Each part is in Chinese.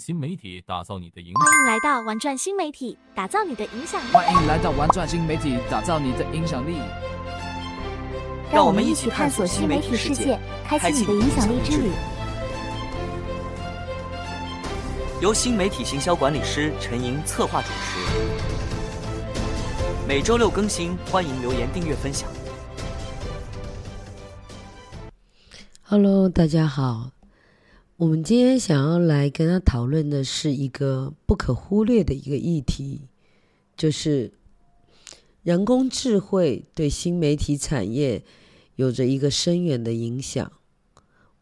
新媒体打造你的影响。欢迎来到玩转新媒体，打造你的影响力。欢迎来到玩转新媒体，打造你的影响力。让我们一起探索新媒体世界，开启你的影响力之旅。由新媒体行销管理师陈莹策划主持，每周六更新，欢迎留言订阅分享。Hello，大家好。我们今天想要来跟他讨论的是一个不可忽略的一个议题，就是人工智慧对新媒体产业有着一个深远的影响，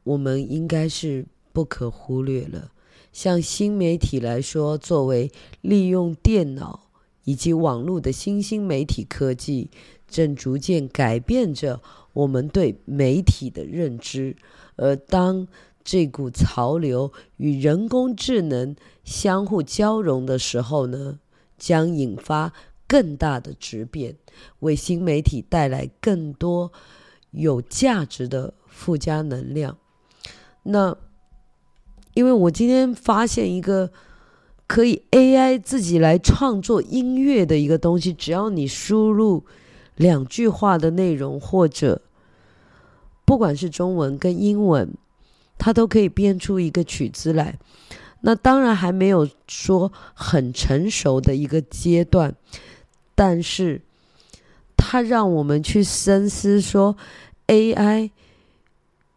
我们应该是不可忽略了。像新媒体来说，作为利用电脑以及网络的新兴媒体科技，正逐渐改变着我们对媒体的认知，而当这股潮流与人工智能相互交融的时候呢，将引发更大的质变，为新媒体带来更多有价值的附加能量。那因为我今天发现一个可以 AI 自己来创作音乐的一个东西，只要你输入两句话的内容，或者不管是中文跟英文。它都可以编出一个曲子来，那当然还没有说很成熟的一个阶段，但是它让我们去深思说，AI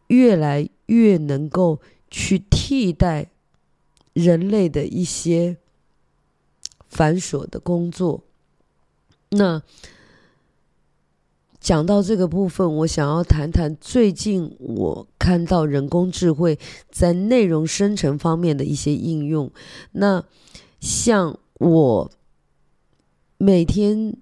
越来越能够去替代人类的一些繁琐的工作，那。讲到这个部分，我想要谈谈最近我看到人工智慧在内容生成方面的一些应用。那像我每天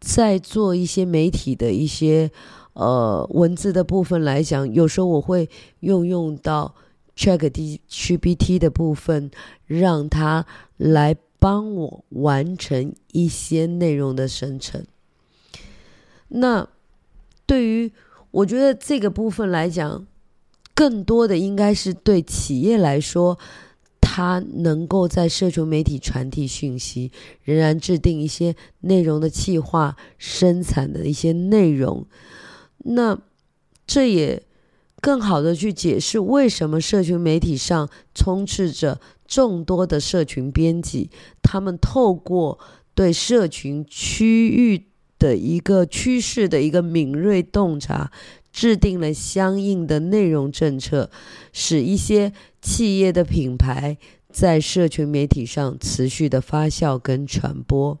在做一些媒体的一些呃文字的部分来讲，有时候我会用用到 ChatGPT 的部分，让它来帮我完成一些内容的生成。那对于我觉得这个部分来讲，更多的应该是对企业来说，它能够在社群媒体传递讯息，仍然制定一些内容的企划、生产的一些内容。那这也更好的去解释为什么社群媒体上充斥着众多的社群编辑，他们透过对社群区域。的一个趋势的一个敏锐洞察，制定了相应的内容政策，使一些企业的品牌在社群媒体上持续的发酵跟传播。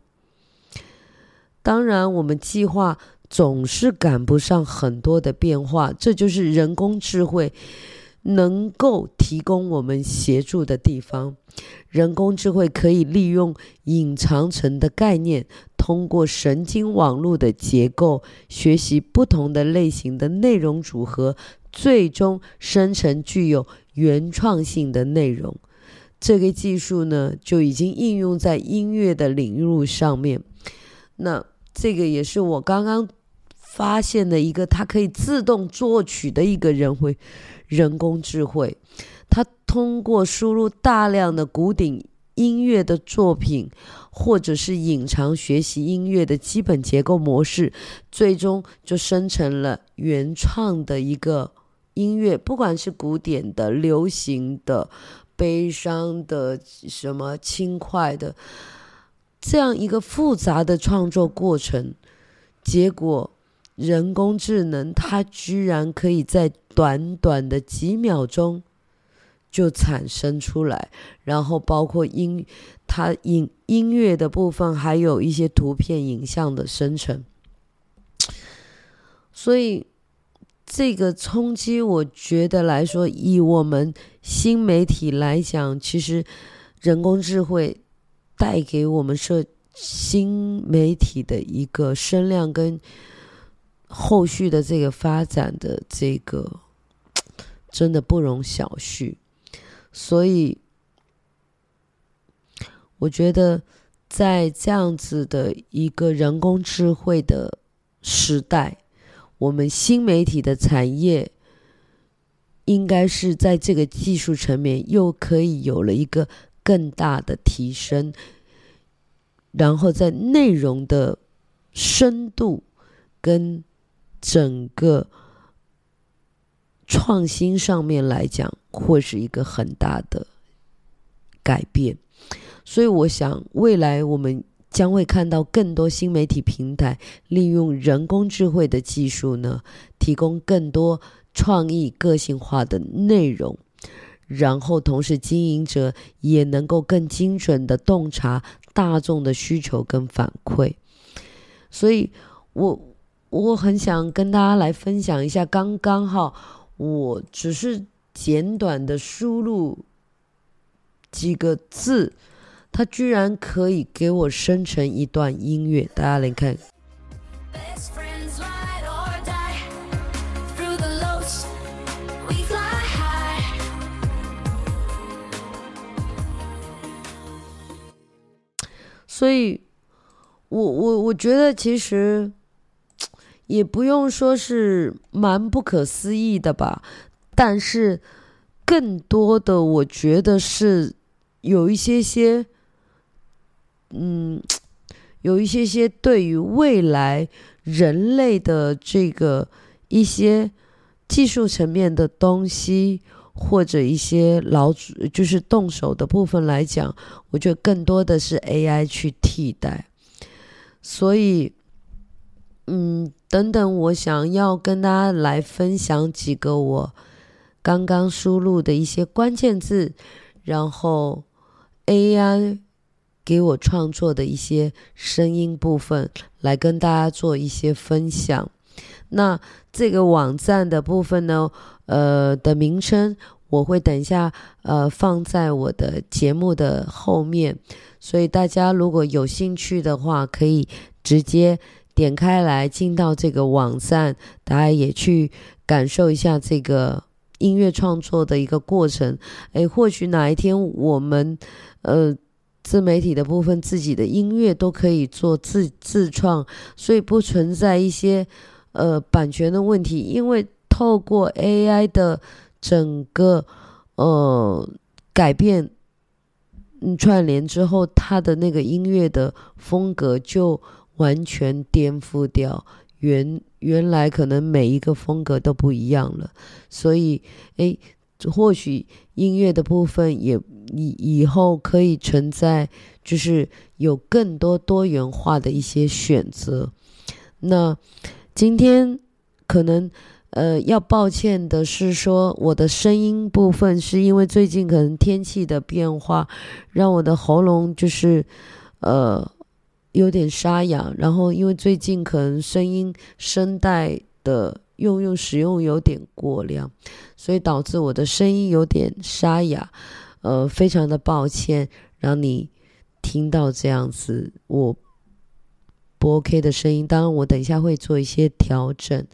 当然，我们计划总是赶不上很多的变化，这就是人工智慧能够提供我们协助的地方。人工智慧可以利用隐藏层的概念。通过神经网络的结构学习不同的类型的内容组合，最终生成具有原创性的内容。这个技术呢，就已经应用在音乐的领域上面。那这个也是我刚刚发现的一个，它可以自动作曲的一个人会人工智慧。通过输入大量的古典音乐的作品，或者是隐藏学习音乐的基本结构模式，最终就生成了原创的一个音乐，不管是古典的、流行的、悲伤的、什么轻快的，这样一个复杂的创作过程，结果人工智能它居然可以在短短的几秒钟。就产生出来，然后包括音，它音音乐的部分，还有一些图片、影像的生成。所以这个冲击，我觉得来说，以我们新媒体来讲，其实人工智慧带给我们社新媒体的一个声量跟后续的这个发展的这个，真的不容小觑。所以，我觉得在这样子的一个人工智慧的时代，我们新媒体的产业应该是在这个技术层面又可以有了一个更大的提升，然后在内容的深度跟整个创新上面来讲，会是一个很大的改变。所以，我想未来我们将会看到更多新媒体平台利用人工智慧的技术呢，提供更多创意、个性化的内容。然后，同时经营者也能够更精准的洞察大众的需求跟反馈。所以，我我很想跟大家来分享一下，刚刚哈，我只是简短的输入几个字，它居然可以给我生成一段音乐，大家来看。所以，我我我觉得其实也不用说是蛮不可思议的吧，但是更多的我觉得是有一些些，嗯，有一些些对于未来人类的这个一些技术层面的东西。或者一些劳就是动手的部分来讲，我觉得更多的是 AI 去替代。所以，嗯，等等，我想要跟大家来分享几个我刚刚输入的一些关键字，然后 AI 给我创作的一些声音部分，来跟大家做一些分享。那这个网站的部分呢，呃的名称我会等一下呃放在我的节目的后面，所以大家如果有兴趣的话，可以直接点开来进到这个网站，大家也去感受一下这个音乐创作的一个过程。诶，或许哪一天我们呃自媒体的部分自己的音乐都可以做自自创，所以不存在一些。呃，版权的问题，因为透过 AI 的整个呃改变，嗯，串联之后，它的那个音乐的风格就完全颠覆掉原原来可能每一个风格都不一样了，所以，诶，或许音乐的部分也以以后可以存在，就是有更多多元化的一些选择，那。今天可能呃要抱歉的是说我的声音部分是因为最近可能天气的变化，让我的喉咙就是呃有点沙哑，然后因为最近可能声音声带的用用使用有点过量，所以导致我的声音有点沙哑，呃非常的抱歉让你听到这样子我。不 OK 的声音，当然我等一下会做一些调整。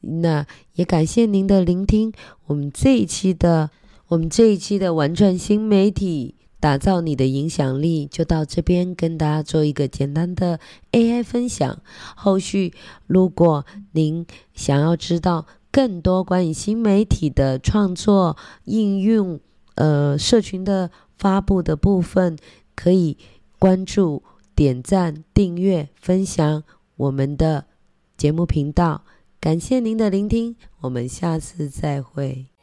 那也感谢您的聆听。我们这一期的，我们这一期的玩转新媒体，打造你的影响力，就到这边跟大家做一个简单的 AI 分享。后续如果您想要知道更多关于新媒体的创作、应用、呃社群的发布的部分，可以关注。点赞、订阅、分享我们的节目频道，感谢您的聆听，我们下次再会。